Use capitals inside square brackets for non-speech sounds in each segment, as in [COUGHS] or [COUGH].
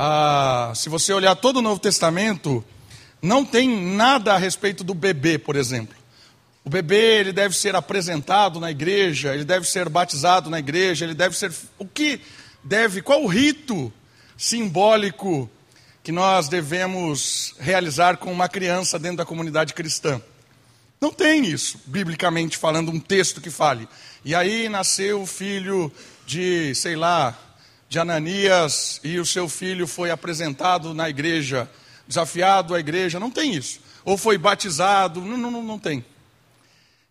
Ah, se você olhar todo o Novo Testamento, não tem nada a respeito do bebê, por exemplo. O bebê ele deve ser apresentado na igreja, ele deve ser batizado na igreja, ele deve ser o que deve, qual o rito simbólico que nós devemos realizar com uma criança dentro da comunidade cristã? Não tem isso, biblicamente falando, um texto que fale. E aí nasceu o filho de, sei lá, de Ananias e o seu filho foi apresentado na igreja, desafiado à igreja. Não tem isso. Ou foi batizado, não, não, não tem.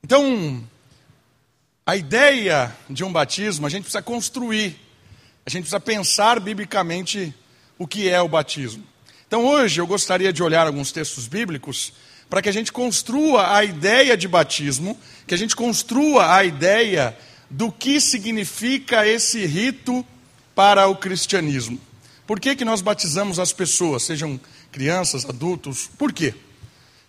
Então, a ideia de um batismo, a gente precisa construir, a gente precisa pensar biblicamente o que é o batismo. Então, hoje eu gostaria de olhar alguns textos bíblicos para que a gente construa a ideia de batismo, que a gente construa a ideia do que significa esse rito para o cristianismo. Por que, que nós batizamos as pessoas, sejam crianças, adultos? Por quê?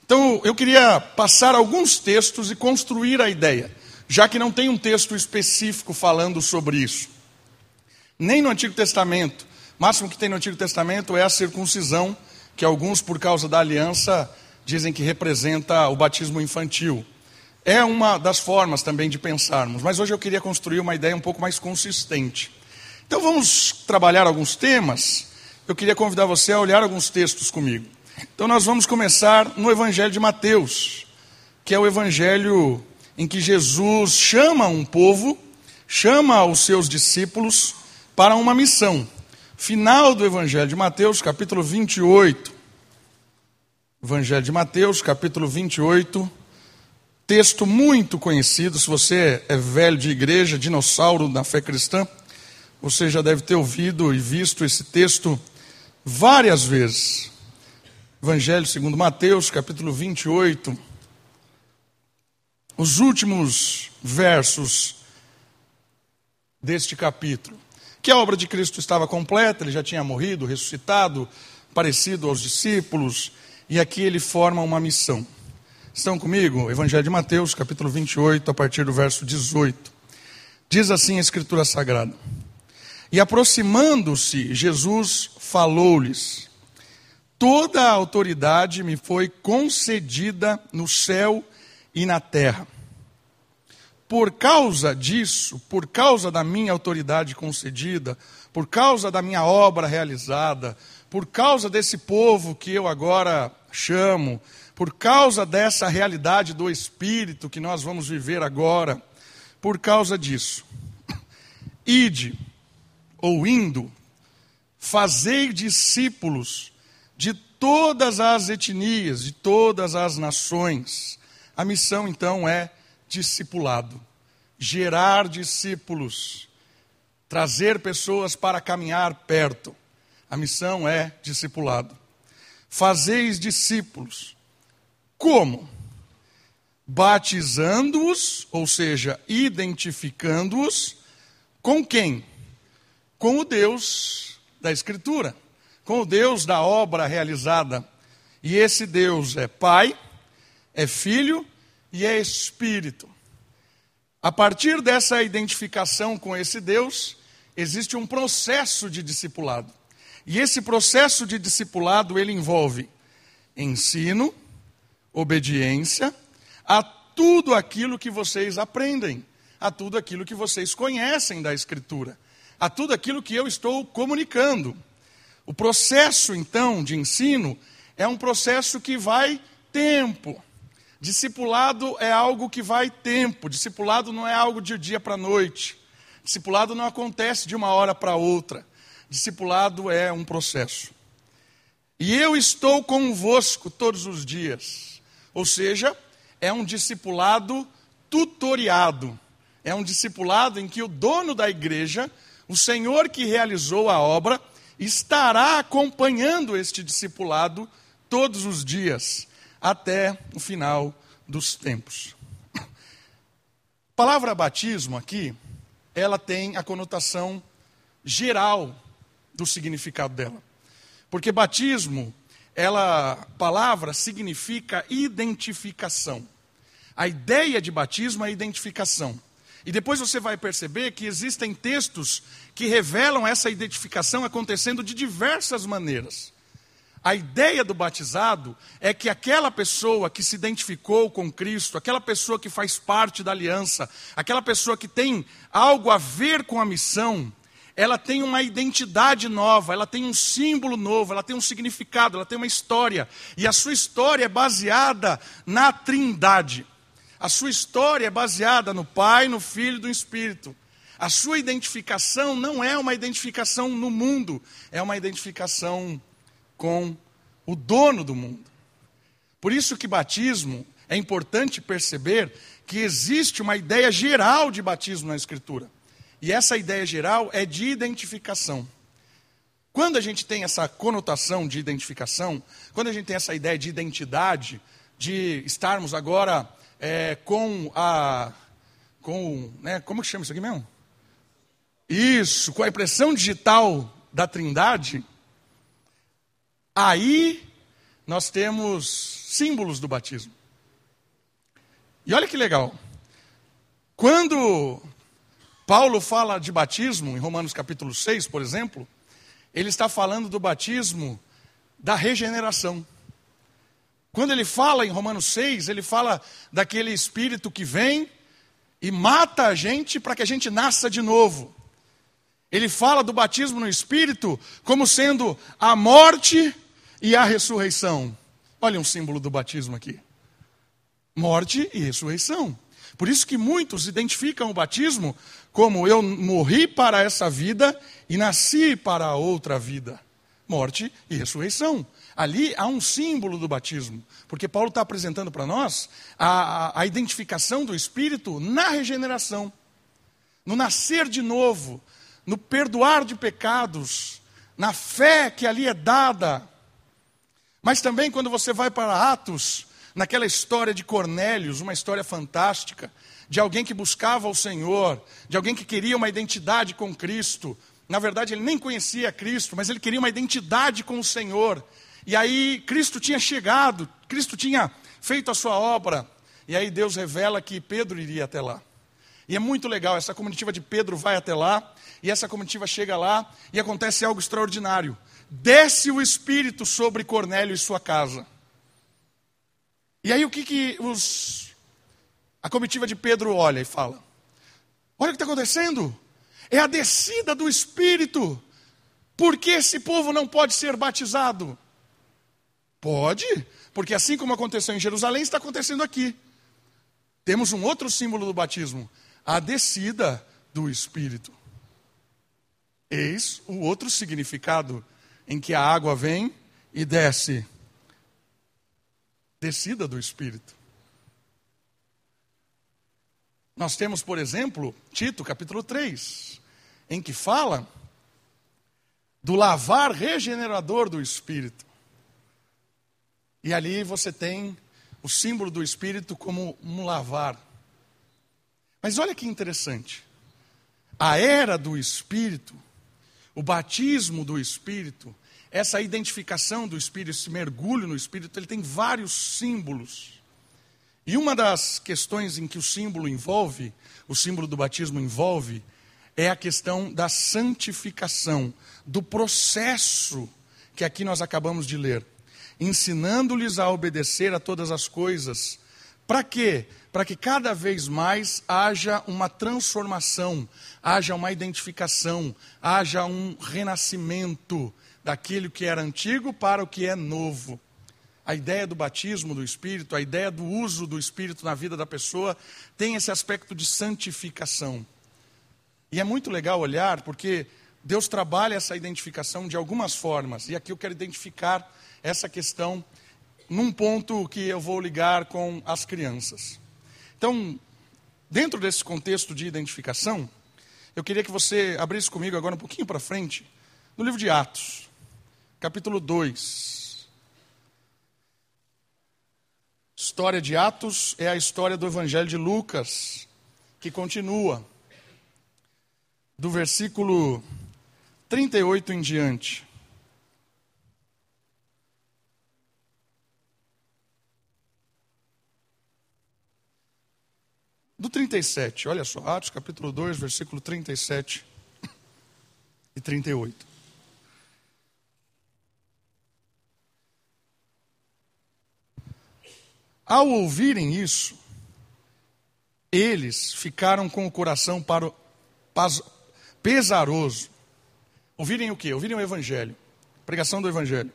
Então, eu queria passar alguns textos e construir a ideia, já que não tem um texto específico falando sobre isso. Nem no Antigo Testamento. O máximo que tem no Antigo Testamento é a circuncisão, que alguns, por causa da aliança, dizem que representa o batismo infantil. É uma das formas também de pensarmos, mas hoje eu queria construir uma ideia um pouco mais consistente. Então vamos trabalhar alguns temas. Eu queria convidar você a olhar alguns textos comigo. Então nós vamos começar no Evangelho de Mateus, que é o evangelho em que Jesus chama um povo, chama os seus discípulos para uma missão. Final do Evangelho de Mateus, capítulo 28. Evangelho de Mateus, capítulo 28. Texto muito conhecido, se você é velho de igreja, dinossauro na fé cristã, você já deve ter ouvido e visto esse texto várias vezes. Evangelho segundo Mateus, capítulo 28. Os últimos versos deste capítulo. Que a obra de Cristo estava completa, ele já tinha morrido, ressuscitado, parecido aos discípulos, e aqui ele forma uma missão. Estão comigo? Evangelho de Mateus, capítulo 28, a partir do verso 18. Diz assim a Escritura Sagrada: E aproximando-se, Jesus falou-lhes: Toda a autoridade me foi concedida no céu e na terra. Por causa disso, por causa da minha autoridade concedida, por causa da minha obra realizada, por causa desse povo que eu agora chamo, por causa dessa realidade do Espírito que nós vamos viver agora, por causa disso, [COUGHS] ide, ou indo, fazei discípulos de todas as etnias, de todas as nações. A missão então é discipulado, gerar discípulos, trazer pessoas para caminhar perto. A missão é discipulado. Fazeis discípulos. Como? Batizando-os, ou seja, identificando-os com quem? Com o Deus da Escritura, com o Deus da obra realizada. E esse Deus é Pai, é Filho e é Espírito. A partir dessa identificação com esse Deus, existe um processo de discipulado. E esse processo de discipulado ele envolve ensino, obediência a tudo aquilo que vocês aprendem, a tudo aquilo que vocês conhecem da escritura, a tudo aquilo que eu estou comunicando. O processo então de ensino é um processo que vai tempo. Discipulado é algo que vai tempo, discipulado não é algo de dia para noite. Discipulado não acontece de uma hora para outra. Discipulado é um processo. E eu estou convosco todos os dias. Ou seja, é um discipulado tutoriado. É um discipulado em que o dono da igreja, o Senhor que realizou a obra, estará acompanhando este discipulado todos os dias, até o final dos tempos. A palavra batismo aqui, ela tem a conotação geral do significado dela. Porque batismo, ela palavra significa identificação. A ideia de batismo é identificação. E depois você vai perceber que existem textos que revelam essa identificação acontecendo de diversas maneiras. A ideia do batizado é que aquela pessoa que se identificou com Cristo, aquela pessoa que faz parte da aliança, aquela pessoa que tem algo a ver com a missão, ela tem uma identidade nova, ela tem um símbolo novo, ela tem um significado, ela tem uma história. E a sua história é baseada na Trindade. A sua história é baseada no Pai, no Filho e no Espírito. A sua identificação não é uma identificação no mundo, é uma identificação com o dono do mundo. Por isso que batismo é importante perceber que existe uma ideia geral de batismo na Escritura. E essa ideia geral é de identificação. Quando a gente tem essa conotação de identificação, quando a gente tem essa ideia de identidade, de estarmos agora é, com a. Com, né, como que chama isso aqui mesmo? Isso, com a impressão digital da Trindade, aí nós temos símbolos do batismo. E olha que legal. Quando Paulo fala de batismo, em Romanos capítulo 6, por exemplo, ele está falando do batismo da regeneração. Quando ele fala em Romanos 6, ele fala daquele espírito que vem e mata a gente para que a gente nasça de novo. Ele fala do batismo no espírito como sendo a morte e a ressurreição. Olha um símbolo do batismo aqui: morte e ressurreição. Por isso que muitos identificam o batismo como eu morri para essa vida e nasci para outra vida. Morte e ressurreição. Ali há um símbolo do batismo, porque Paulo está apresentando para nós a, a, a identificação do Espírito na regeneração, no nascer de novo, no perdoar de pecados, na fé que ali é dada. Mas também quando você vai para Atos, naquela história de Cornélios, uma história fantástica, de alguém que buscava o Senhor, de alguém que queria uma identidade com Cristo. Na verdade, ele nem conhecia Cristo, mas ele queria uma identidade com o Senhor. E aí, Cristo tinha chegado, Cristo tinha feito a sua obra. E aí, Deus revela que Pedro iria até lá. E é muito legal, essa comitiva de Pedro vai até lá, e essa comitiva chega lá, e acontece algo extraordinário. Desce o Espírito sobre Cornélio e sua casa. E aí o que, que os, a comitiva de Pedro olha e fala? Olha o que está acontecendo. É a descida do Espírito. Por que esse povo não pode ser batizado? Pode, porque assim como aconteceu em Jerusalém, está acontecendo aqui. Temos um outro símbolo do batismo: a descida do Espírito. Eis o outro significado em que a água vem e desce descida do Espírito. Nós temos, por exemplo, Tito, capítulo 3, em que fala do lavar regenerador do Espírito. E ali você tem o símbolo do Espírito como um lavar. Mas olha que interessante. A era do Espírito, o batismo do Espírito, essa identificação do Espírito, esse mergulho no Espírito, ele tem vários símbolos. E uma das questões em que o símbolo envolve, o símbolo do batismo envolve, é a questão da santificação, do processo que aqui nós acabamos de ler. Ensinando-lhes a obedecer a todas as coisas. Para quê? Para que cada vez mais haja uma transformação, haja uma identificação, haja um renascimento daquilo que era antigo para o que é novo. A ideia do batismo do Espírito, a ideia do uso do Espírito na vida da pessoa, tem esse aspecto de santificação. E é muito legal olhar, porque Deus trabalha essa identificação de algumas formas. E aqui eu quero identificar essa questão num ponto que eu vou ligar com as crianças. Então, dentro desse contexto de identificação, eu queria que você abrisse comigo agora um pouquinho para frente, no livro de Atos capítulo 2. História de Atos é a história do Evangelho de Lucas, que continua, do versículo 38 em diante. Do 37, olha só, Atos capítulo 2, versículo 37 e 38. Ao ouvirem isso, eles ficaram com o coração para o, pesaroso. Ouvirem o quê? Ouvirem o Evangelho, pregação do Evangelho.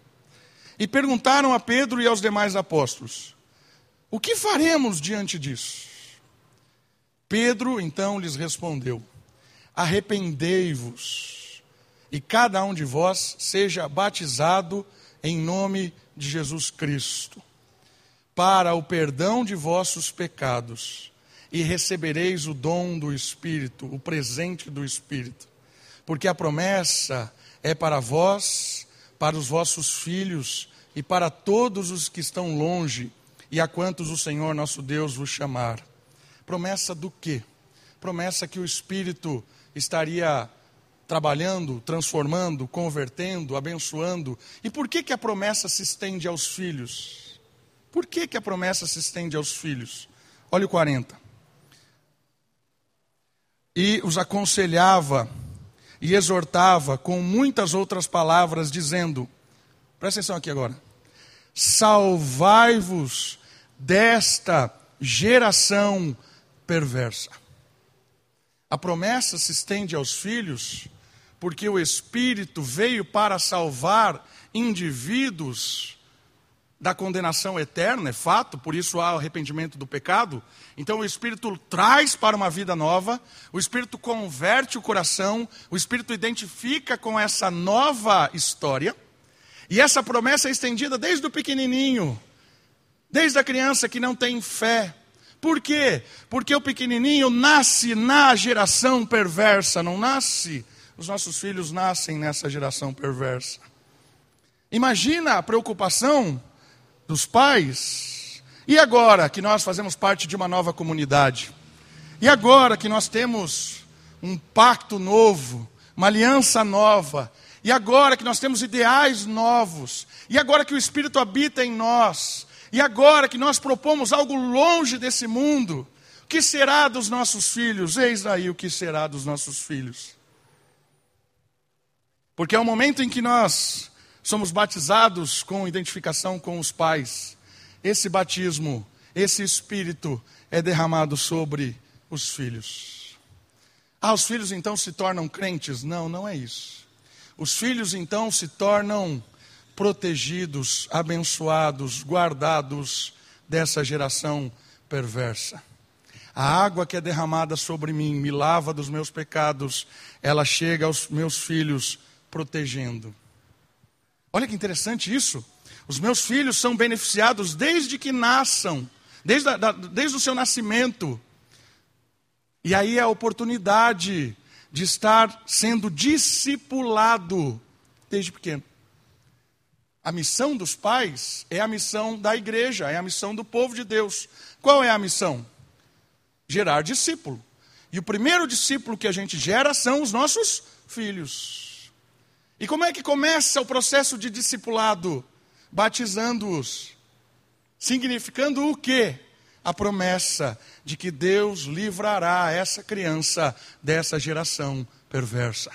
E perguntaram a Pedro e aos demais apóstolos: O que faremos diante disso? Pedro então lhes respondeu: Arrependei-vos, e cada um de vós seja batizado em nome de Jesus Cristo para o perdão de vossos pecados, e recebereis o dom do Espírito, o presente do Espírito. Porque a promessa é para vós, para os vossos filhos e para todos os que estão longe, e a quantos o Senhor nosso Deus vos chamar. Promessa do quê? Promessa que o Espírito estaria trabalhando, transformando, convertendo, abençoando. E por que, que a promessa se estende aos filhos? Por que, que a promessa se estende aos filhos? Olha o 40. E os aconselhava e exortava com muitas outras palavras, dizendo: presta atenção aqui agora. Salvai-vos desta geração perversa. A promessa se estende aos filhos, porque o Espírito veio para salvar indivíduos da condenação eterna, é fato, por isso há arrependimento do pecado. Então o Espírito traz para uma vida nova, o Espírito converte o coração, o Espírito identifica com essa nova história, e essa promessa é estendida desde o pequenininho, desde a criança que não tem fé. Por quê? Porque o pequenininho nasce na geração perversa, não nasce? Os nossos filhos nascem nessa geração perversa. Imagina a preocupação dos pais. E agora que nós fazemos parte de uma nova comunidade? E agora que nós temos um pacto novo, uma aliança nova? E agora que nós temos ideais novos? E agora que o Espírito habita em nós? E agora que nós propomos algo longe desse mundo? O que será dos nossos filhos? Eis aí o que será dos nossos filhos. Porque é o momento em que nós somos batizados com identificação com os pais. Esse batismo, esse espírito é derramado sobre os filhos. Ah, os filhos então se tornam crentes? Não, não é isso. Os filhos então se tornam protegidos, abençoados, guardados dessa geração perversa. A água que é derramada sobre mim me lava dos meus pecados, ela chega aos meus filhos protegendo. Olha que interessante isso. Os meus filhos são beneficiados desde que nasçam, desde, da, desde o seu nascimento. E aí é a oportunidade de estar sendo discipulado desde pequeno. A missão dos pais é a missão da igreja, é a missão do povo de Deus. Qual é a missão? Gerar discípulo. E o primeiro discípulo que a gente gera são os nossos filhos. E como é que começa o processo de discipulado? Batizando-os. Significando o quê? A promessa de que Deus livrará essa criança dessa geração perversa.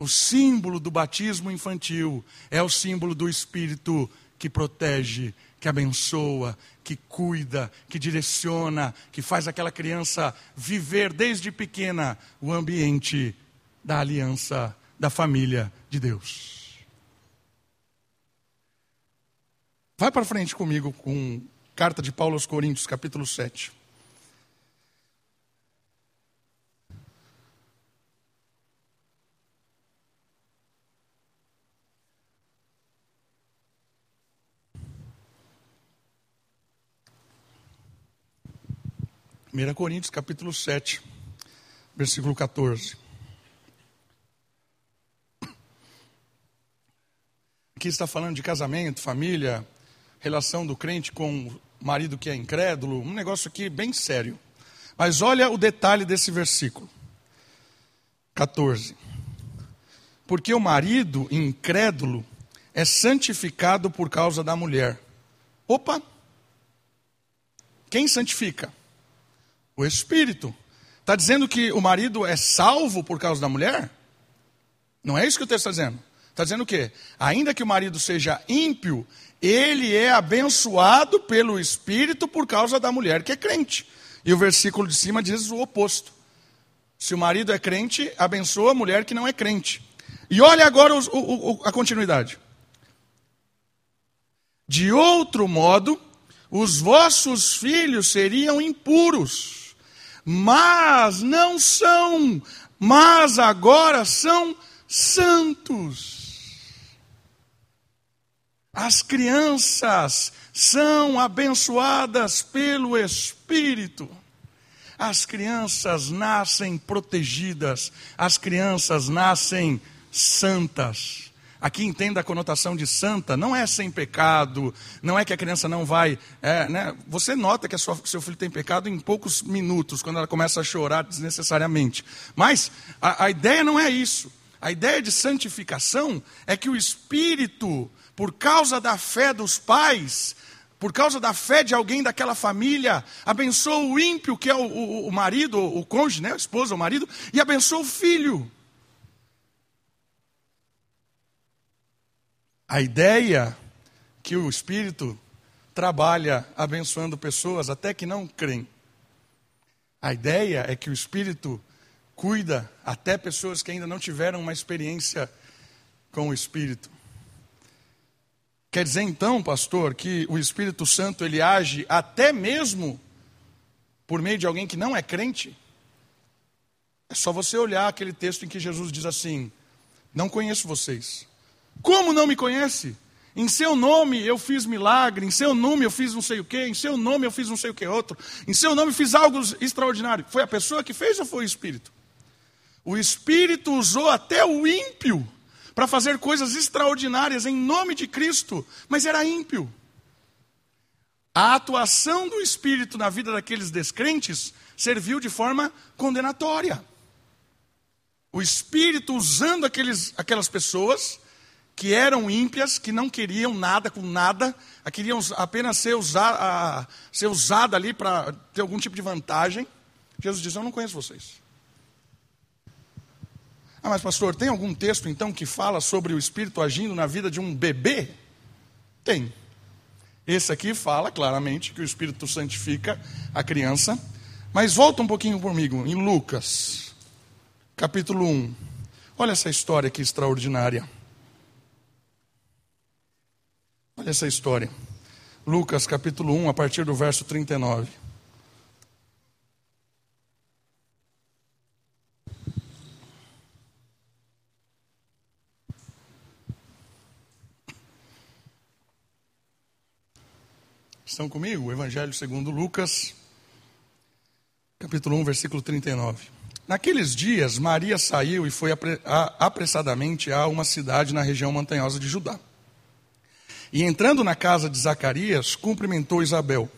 O símbolo do batismo infantil é o símbolo do Espírito que protege, que abençoa, que cuida, que direciona, que faz aquela criança viver desde pequena o ambiente da aliança da família de Deus. Vai para frente comigo com carta de Paulo aos Coríntios, capítulo 7. Primeira Coríntios, capítulo 7, versículo 14. Aqui está falando de casamento, família, relação do crente com o marido que é incrédulo, um negócio aqui bem sério. Mas olha o detalhe desse versículo. 14. Porque o marido incrédulo é santificado por causa da mulher. Opa! Quem santifica? O espírito. Está dizendo que o marido é salvo por causa da mulher? Não é isso que o texto está dizendo. Está dizendo o quê? Ainda que o marido seja ímpio, ele é abençoado pelo Espírito por causa da mulher que é crente. E o versículo de cima diz o oposto. Se o marido é crente, abençoa a mulher que não é crente. E olha agora o, o, a continuidade. De outro modo, os vossos filhos seriam impuros, mas não são, mas agora são santos. As crianças são abençoadas pelo Espírito. As crianças nascem protegidas, as crianças nascem santas. Aqui entenda a conotação de santa, não é sem pecado, não é que a criança não vai. É, né? Você nota que sua, seu filho tem pecado em poucos minutos, quando ela começa a chorar desnecessariamente. Mas a, a ideia não é isso. A ideia de santificação é que o Espírito, por causa da fé dos pais, por causa da fé de alguém daquela família, abençoa o ímpio, que é o, o, o marido, o, cônjuge, né? a esposa, o marido, e abençoa o filho. A ideia que o Espírito trabalha abençoando pessoas até que não creem. A ideia é que o Espírito cuida até pessoas que ainda não tiveram uma experiência com o Espírito. Quer dizer então, pastor, que o Espírito Santo ele age até mesmo por meio de alguém que não é crente? É só você olhar aquele texto em que Jesus diz assim: Não conheço vocês. Como não me conhece? Em seu nome eu fiz milagre, em seu nome eu fiz não sei o que, em seu nome eu fiz não sei o que outro, em seu nome fiz algo extraordinário. Foi a pessoa que fez ou foi o Espírito? O Espírito usou até o ímpio para fazer coisas extraordinárias em nome de Cristo, mas era ímpio. A atuação do Espírito na vida daqueles descrentes serviu de forma condenatória. O Espírito usando aqueles, aquelas pessoas que eram ímpias, que não queriam nada com nada, queriam apenas ser, a, ser usada ali para ter algum tipo de vantagem. Jesus diz: Eu não conheço vocês. Ah, mas pastor, tem algum texto então que fala sobre o Espírito agindo na vida de um bebê? Tem. Esse aqui fala claramente que o Espírito santifica a criança. Mas volta um pouquinho comigo, em Lucas, capítulo 1. Olha essa história aqui extraordinária. Olha essa história. Lucas capítulo 1, a partir do verso 39. Estão comigo? O Evangelho segundo Lucas, capítulo 1, versículo 39. Naqueles dias, Maria saiu e foi apressadamente a uma cidade na região montanhosa de Judá. E entrando na casa de Zacarias, cumprimentou Isabel.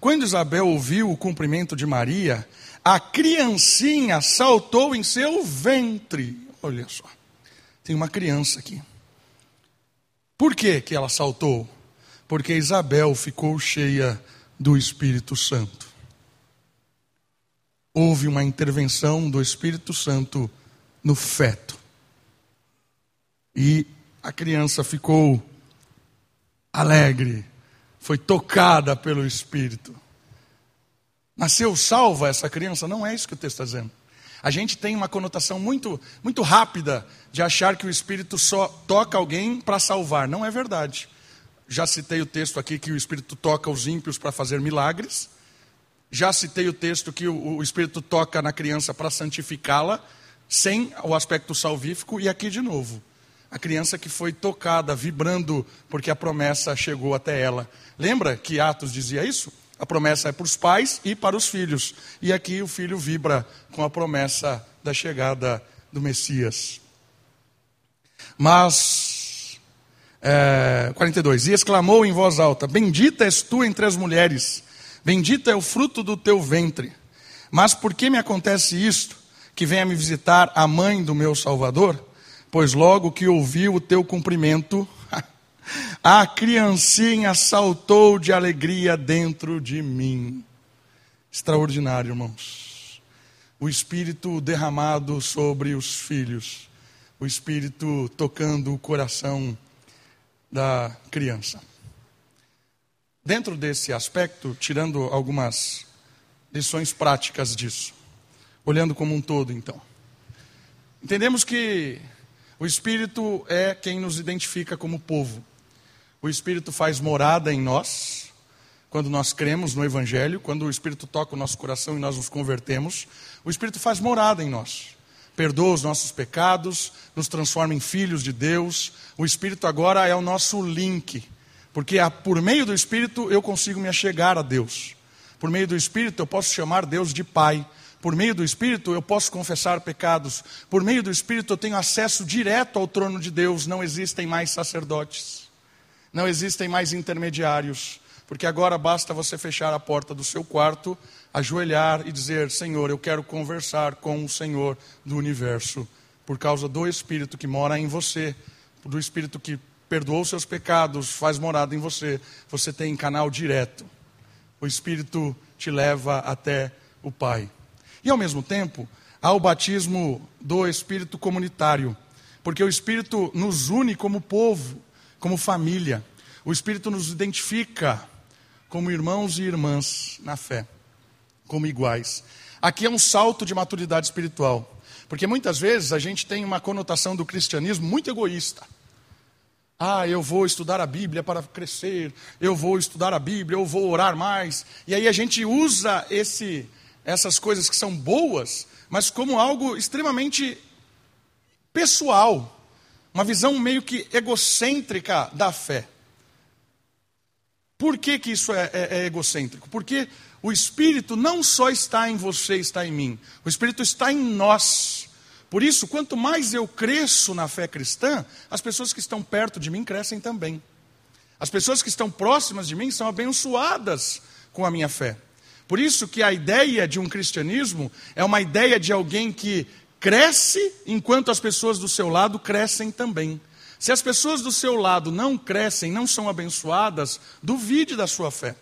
Quando Isabel ouviu o cumprimento de Maria, a criancinha saltou em seu ventre. Olha só, tem uma criança aqui. Por que, que ela saltou? Porque Isabel ficou cheia do Espírito Santo. Houve uma intervenção do Espírito Santo no feto. E a criança ficou alegre, foi tocada pelo Espírito. Nasceu salva essa criança? Não é isso que o texto está dizendo. A gente tem uma conotação muito, muito rápida de achar que o Espírito só toca alguém para salvar. Não é verdade. Já citei o texto aqui que o Espírito toca os ímpios para fazer milagres. Já citei o texto que o, o Espírito toca na criança para santificá-la, sem o aspecto salvífico. E aqui de novo, a criança que foi tocada, vibrando, porque a promessa chegou até ela. Lembra que Atos dizia isso? A promessa é para os pais e para os filhos. E aqui o filho vibra com a promessa da chegada do Messias. Mas é, 42. E exclamou em voz alta: Bendita és tu entre as mulheres, bendito é o fruto do teu ventre. Mas por que me acontece isto? Que venha me visitar a mãe do meu Salvador? Pois logo que ouviu o teu cumprimento, [LAUGHS] a criancinha saltou de alegria dentro de mim. Extraordinário, irmãos. O Espírito derramado sobre os filhos, o Espírito tocando o coração da criança. Dentro desse aspecto, tirando algumas lições práticas disso, olhando como um todo, então. Entendemos que o Espírito é quem nos identifica como povo. O Espírito faz morada em nós, quando nós cremos no Evangelho, quando o Espírito toca o nosso coração e nós nos convertemos, o Espírito faz morada em nós. Perdoa os nossos pecados, nos transforma em filhos de Deus. O Espírito agora é o nosso link, porque por meio do Espírito eu consigo me achegar a Deus. Por meio do Espírito eu posso chamar Deus de Pai. Por meio do Espírito eu posso confessar pecados. Por meio do Espírito eu tenho acesso direto ao trono de Deus. Não existem mais sacerdotes. Não existem mais intermediários porque agora basta você fechar a porta do seu quarto, ajoelhar e dizer: Senhor, eu quero conversar com o Senhor do universo, por causa do Espírito que mora em você, do Espírito que perdoou seus pecados, faz morada em você. Você tem canal direto. O Espírito te leva até o Pai. E ao mesmo tempo, há o batismo do Espírito comunitário, porque o Espírito nos une como povo, como família. O Espírito nos identifica como irmãos e irmãs na fé, como iguais. Aqui é um salto de maturidade espiritual, porque muitas vezes a gente tem uma conotação do cristianismo muito egoísta. Ah, eu vou estudar a Bíblia para crescer, eu vou estudar a Bíblia, eu vou orar mais. E aí a gente usa esse, essas coisas que são boas, mas como algo extremamente pessoal, uma visão meio que egocêntrica da fé. Por que, que isso é, é, é egocêntrico? Porque o Espírito não só está em você, está em mim. O Espírito está em nós. Por isso, quanto mais eu cresço na fé cristã, as pessoas que estão perto de mim crescem também. As pessoas que estão próximas de mim são abençoadas com a minha fé. Por isso que a ideia de um cristianismo é uma ideia de alguém que cresce enquanto as pessoas do seu lado crescem também. Se as pessoas do seu lado não crescem, não são abençoadas, duvide da sua fé.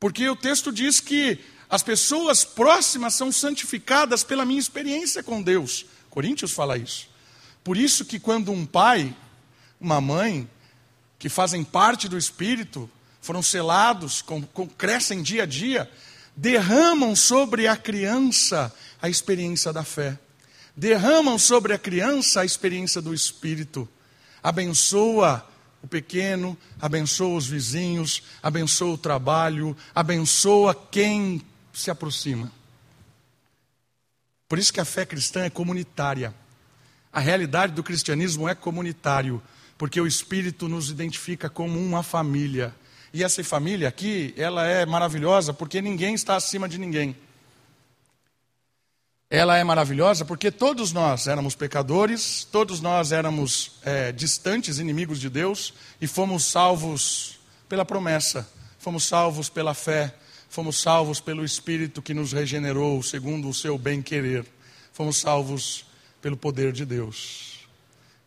Porque o texto diz que as pessoas próximas são santificadas pela minha experiência com Deus. Coríntios fala isso. Por isso que quando um pai, uma mãe, que fazem parte do Espírito, foram selados, com, com, crescem dia a dia, derramam sobre a criança a experiência da fé derramam sobre a criança a experiência do Espírito. Abençoa o pequeno, abençoa os vizinhos, abençoa o trabalho, abençoa quem se aproxima. Por isso que a fé cristã é comunitária. A realidade do cristianismo é comunitário, porque o Espírito nos identifica como uma família. E essa família aqui, ela é maravilhosa porque ninguém está acima de ninguém ela é maravilhosa porque todos nós éramos pecadores, todos nós éramos é, distantes, inimigos de Deus, e fomos salvos pela promessa, fomos salvos pela fé, fomos salvos pelo Espírito que nos regenerou segundo o seu bem-querer, fomos salvos pelo poder de Deus.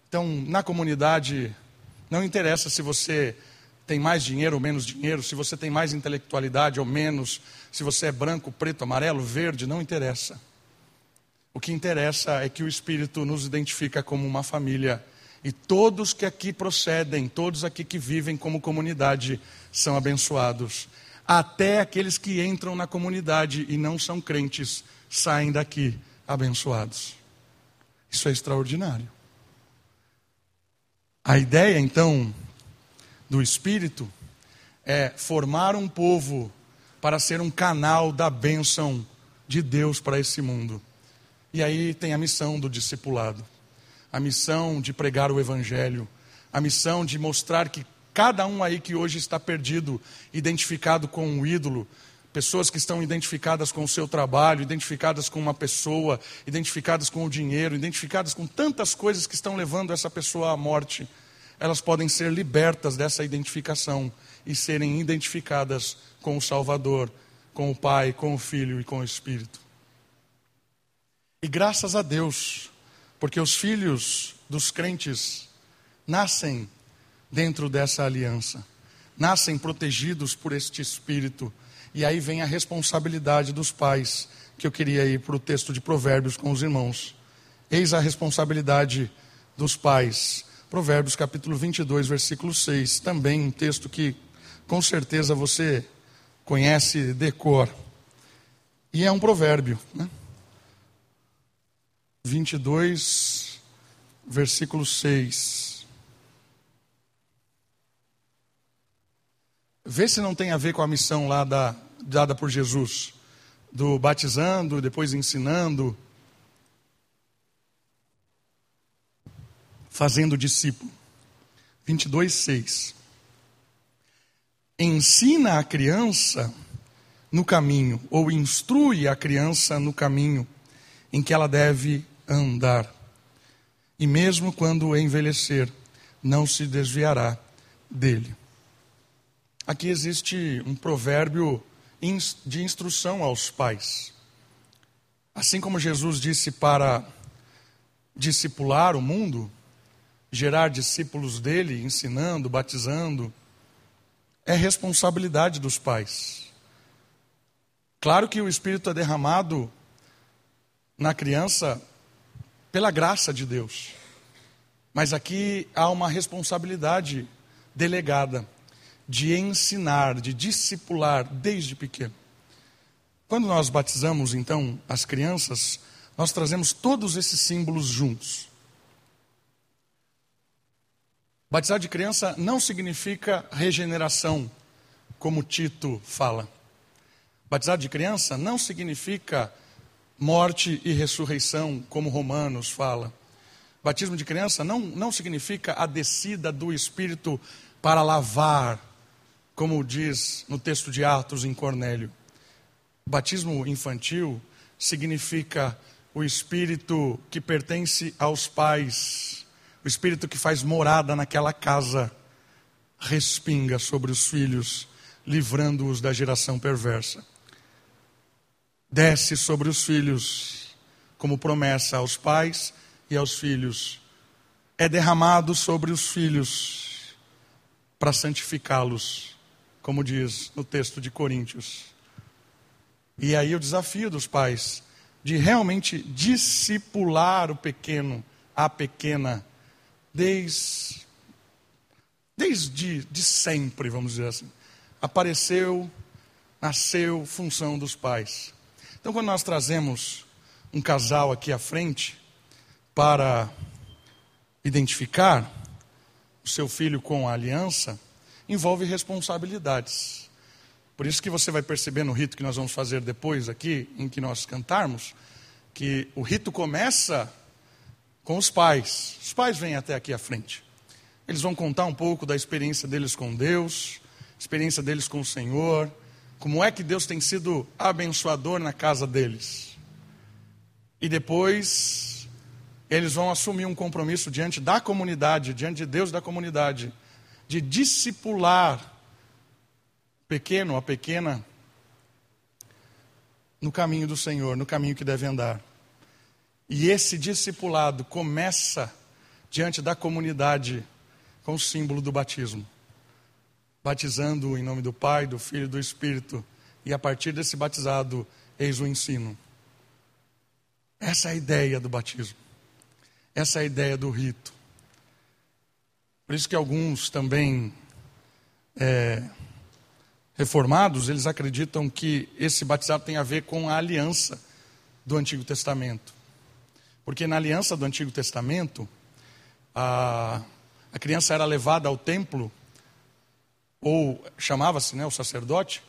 Então, na comunidade, não interessa se você tem mais dinheiro ou menos dinheiro, se você tem mais intelectualidade ou menos, se você é branco, preto, amarelo, verde, não interessa. O que interessa é que o Espírito nos identifica como uma família. E todos que aqui procedem, todos aqui que vivem como comunidade, são abençoados. Até aqueles que entram na comunidade e não são crentes, saem daqui abençoados. Isso é extraordinário. A ideia, então, do Espírito é formar um povo para ser um canal da bênção de Deus para esse mundo. E aí tem a missão do discipulado, a missão de pregar o evangelho, a missão de mostrar que cada um aí que hoje está perdido, identificado com um ídolo, pessoas que estão identificadas com o seu trabalho, identificadas com uma pessoa, identificadas com o dinheiro, identificadas com tantas coisas que estão levando essa pessoa à morte, elas podem ser libertas dessa identificação e serem identificadas com o Salvador, com o Pai, com o Filho e com o Espírito. E graças a Deus, porque os filhos dos crentes nascem dentro dessa aliança, nascem protegidos por este Espírito. E aí vem a responsabilidade dos pais, que eu queria ir para o texto de Provérbios com os irmãos. Eis a responsabilidade dos pais. Provérbios capítulo 22, versículo 6. Também um texto que com certeza você conhece decor. E é um provérbio. Né? 22, versículo 6. Vê se não tem a ver com a missão lá da, dada por Jesus, do batizando, depois ensinando, fazendo discípulo. 22, 6. Ensina a criança no caminho, ou instrui a criança no caminho em que ela deve andar. E mesmo quando envelhecer, não se desviará dele. Aqui existe um provérbio de instrução aos pais. Assim como Jesus disse para discipular o mundo, gerar discípulos dele, ensinando, batizando, é responsabilidade dos pais. Claro que o Espírito é derramado na criança pela graça de Deus, mas aqui há uma responsabilidade delegada de ensinar, de discipular desde pequeno. Quando nós batizamos então as crianças, nós trazemos todos esses símbolos juntos. Batizar de criança não significa regeneração, como Tito fala. Batizar de criança não significa morte e ressurreição, como Romanos fala. Batismo de criança não, não significa a descida do Espírito para lavar, como diz no texto de Atos em Cornélio. Batismo infantil significa o Espírito que pertence aos pais o Espírito que faz morada naquela casa respinga sobre os filhos, livrando-os da geração perversa. Desce sobre os filhos, como promessa aos pais e aos filhos. É derramado sobre os filhos para santificá-los, como diz no texto de Coríntios. E aí o desafio dos pais de realmente discipular o pequeno, a pequena, desde, desde de sempre, vamos dizer assim. Apareceu, nasceu, função dos pais. Então, quando nós trazemos um casal aqui à frente para identificar o seu filho com a aliança, envolve responsabilidades. Por isso que você vai perceber no rito que nós vamos fazer depois aqui, em que nós cantarmos, que o rito começa com os pais. Os pais vêm até aqui à frente. Eles vão contar um pouco da experiência deles com Deus, experiência deles com o Senhor, como é que Deus tem sido abençoador na casa deles. E depois eles vão assumir um compromisso diante da comunidade, diante de Deus da comunidade, de discipular pequeno a pequena no caminho do Senhor, no caminho que deve andar. E esse discipulado começa diante da comunidade com o símbolo do batismo. Batizando em nome do Pai, do Filho e do Espírito. E a partir desse batizado, eis o ensino. Essa é a ideia do batismo. Essa é a ideia do rito. Por isso que alguns também é, reformados, eles acreditam que esse batizado tem a ver com a aliança do Antigo Testamento. Porque na aliança do Antigo Testamento, a, a criança era levada ao templo, ou chamava-se né, o sacerdote,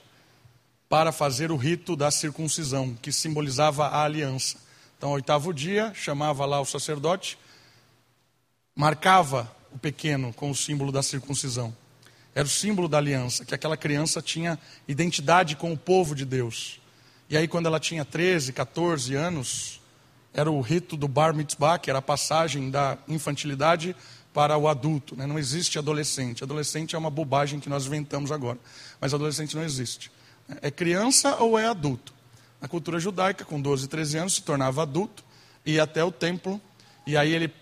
para fazer o rito da circuncisão, que simbolizava a aliança. Então, oitavo dia, chamava lá o sacerdote, marcava o pequeno com o símbolo da circuncisão. Era o símbolo da aliança, que aquela criança tinha identidade com o povo de Deus. E aí, quando ela tinha 13, 14 anos, era o rito do bar mitzvah, que era a passagem da infantilidade para o adulto. Né? Não existe adolescente. Adolescente é uma bobagem que nós inventamos agora. Mas adolescente não existe. É criança ou é adulto? Na cultura judaica, com 12, 13 anos, se tornava adulto, ia até o templo, e aí ele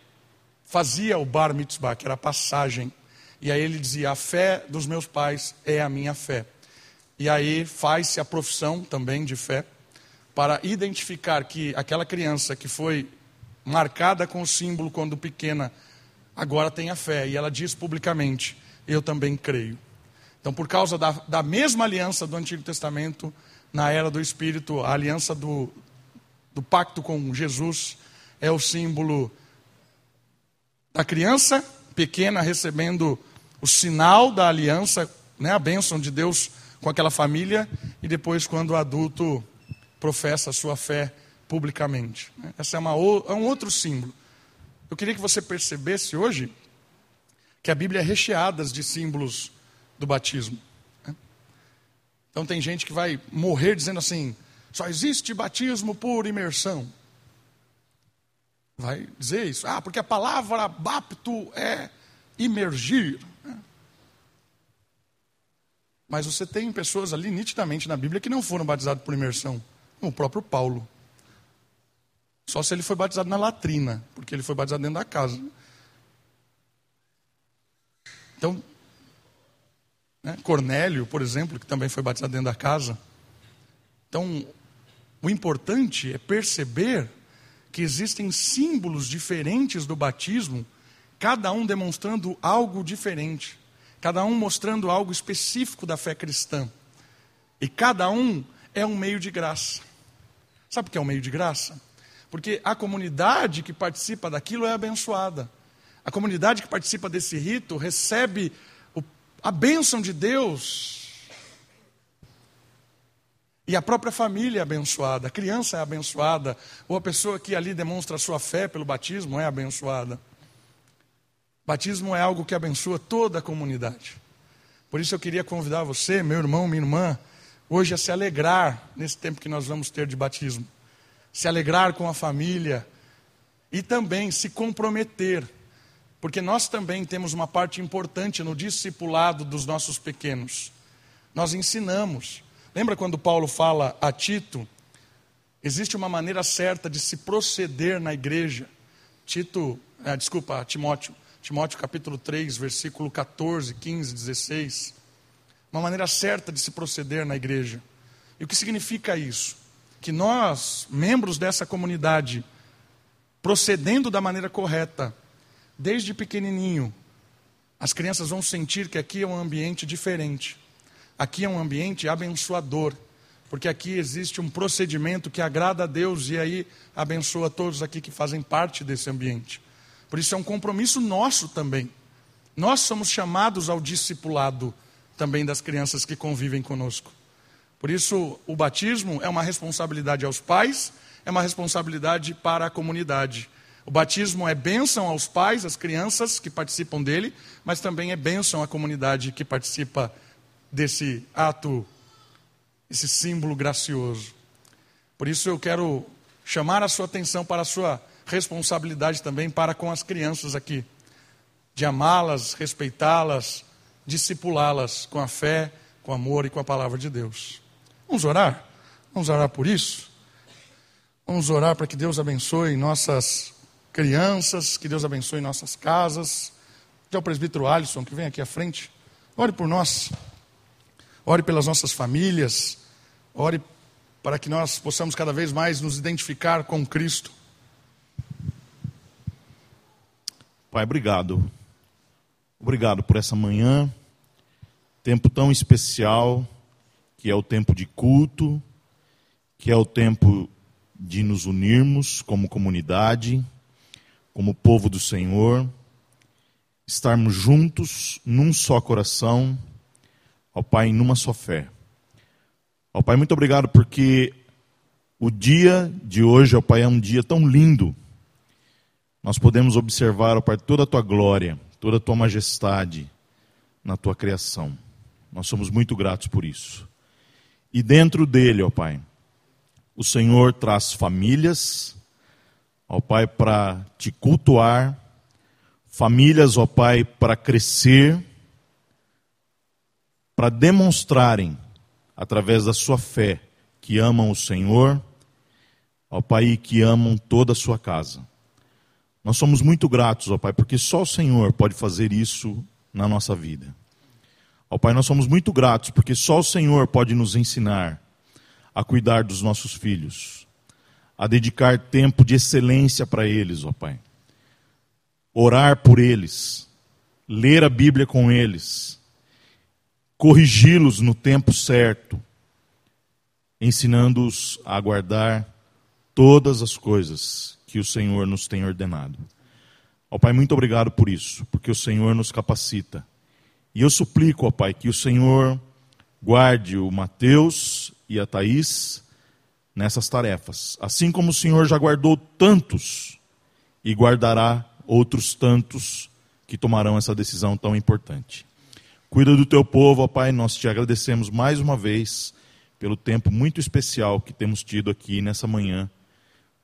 fazia o bar mitzvah, que era a passagem. E aí ele dizia: A fé dos meus pais é a minha fé. e aí faz-se a profissão também de fé, para identificar que aquela criança que foi marcada com o símbolo quando pequena, agora tem a fé, e ela diz publicamente: Eu também creio. Então, por causa da, da mesma aliança do Antigo Testamento, na era do Espírito, a aliança do, do pacto com Jesus é o símbolo da criança pequena recebendo o sinal da aliança, né, a bênção de Deus com aquela família, e depois, quando o adulto professa a sua fé publicamente. Essa é, uma, é um outro símbolo. Eu queria que você percebesse hoje que a Bíblia é recheada de símbolos do batismo. Né. Então tem gente que vai morrer dizendo assim: só existe batismo por imersão. Vai dizer isso. Ah, porque a palavra bapto é imergir. Mas você tem pessoas ali nitidamente na Bíblia que não foram batizadas por imersão, o próprio Paulo. Só se ele foi batizado na latrina, porque ele foi batizado dentro da casa. Então, né, Cornélio, por exemplo, que também foi batizado dentro da casa. Então, o importante é perceber que existem símbolos diferentes do batismo, cada um demonstrando algo diferente cada um mostrando algo específico da fé cristã. E cada um é um meio de graça. Sabe o que é um meio de graça? Porque a comunidade que participa daquilo é abençoada. A comunidade que participa desse rito recebe a bênção de Deus. E a própria família é abençoada, a criança é abençoada, ou a pessoa que ali demonstra sua fé pelo batismo é abençoada. Batismo é algo que abençoa toda a comunidade. Por isso eu queria convidar você, meu irmão, minha irmã, hoje a se alegrar nesse tempo que nós vamos ter de batismo. Se alegrar com a família e também se comprometer, porque nós também temos uma parte importante no discipulado dos nossos pequenos. Nós ensinamos. Lembra quando Paulo fala a Tito? Existe uma maneira certa de se proceder na igreja. Tito, ah, desculpa, Timóteo. Timóteo capítulo 3, versículo 14, 15, 16. Uma maneira certa de se proceder na igreja. E o que significa isso? Que nós, membros dessa comunidade, procedendo da maneira correta, desde pequenininho, as crianças vão sentir que aqui é um ambiente diferente. Aqui é um ambiente abençoador, porque aqui existe um procedimento que agrada a Deus e aí abençoa todos aqui que fazem parte desse ambiente. Por isso é um compromisso nosso também. Nós somos chamados ao discipulado também das crianças que convivem conosco. Por isso, o batismo é uma responsabilidade aos pais, é uma responsabilidade para a comunidade. O batismo é bênção aos pais, às crianças que participam dele, mas também é bênção à comunidade que participa desse ato, esse símbolo gracioso. Por isso eu quero chamar a sua atenção para a sua responsabilidade também para com as crianças aqui, de amá-las, respeitá-las, discipulá-las com a fé, com amor e com a palavra de Deus. Vamos orar? Vamos orar por isso? Vamos orar para que Deus abençoe nossas crianças, que Deus abençoe nossas casas. Que é o presbítero Alisson, que vem aqui à frente. Ore por nós. Ore pelas nossas famílias. Ore para que nós possamos cada vez mais nos identificar com Cristo. Pai, obrigado. Obrigado por essa manhã, tempo tão especial, que é o tempo de culto, que é o tempo de nos unirmos como comunidade, como povo do Senhor, estarmos juntos num só coração, ó Pai, numa só fé. Ó Pai, muito obrigado porque o dia de hoje, ó Pai, é um dia tão lindo nós podemos observar, ó Pai, toda a tua glória, toda a tua majestade na tua criação. Nós somos muito gratos por isso. E dentro dele, ó Pai, o Senhor traz famílias, ó Pai, para te cultuar, famílias, ó Pai, para crescer, para demonstrarem, através da sua fé, que amam o Senhor, ó Pai, e que amam toda a sua casa. Nós somos muito gratos, ó Pai, porque só o Senhor pode fazer isso na nossa vida. Ó Pai, nós somos muito gratos porque só o Senhor pode nos ensinar a cuidar dos nossos filhos, a dedicar tempo de excelência para eles, ó Pai. Orar por eles, ler a Bíblia com eles, corrigi-los no tempo certo, ensinando-os a guardar todas as coisas que o Senhor nos tem ordenado. Ó Pai, muito obrigado por isso, porque o Senhor nos capacita. E eu suplico, ó Pai, que o Senhor guarde o Mateus e a Thaís nessas tarefas, assim como o Senhor já guardou tantos e guardará outros tantos que tomarão essa decisão tão importante. Cuida do teu povo, ó Pai, nós te agradecemos mais uma vez pelo tempo muito especial que temos tido aqui nessa manhã,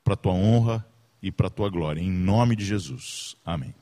para a tua honra e para a tua glória. Em nome de Jesus. Amém.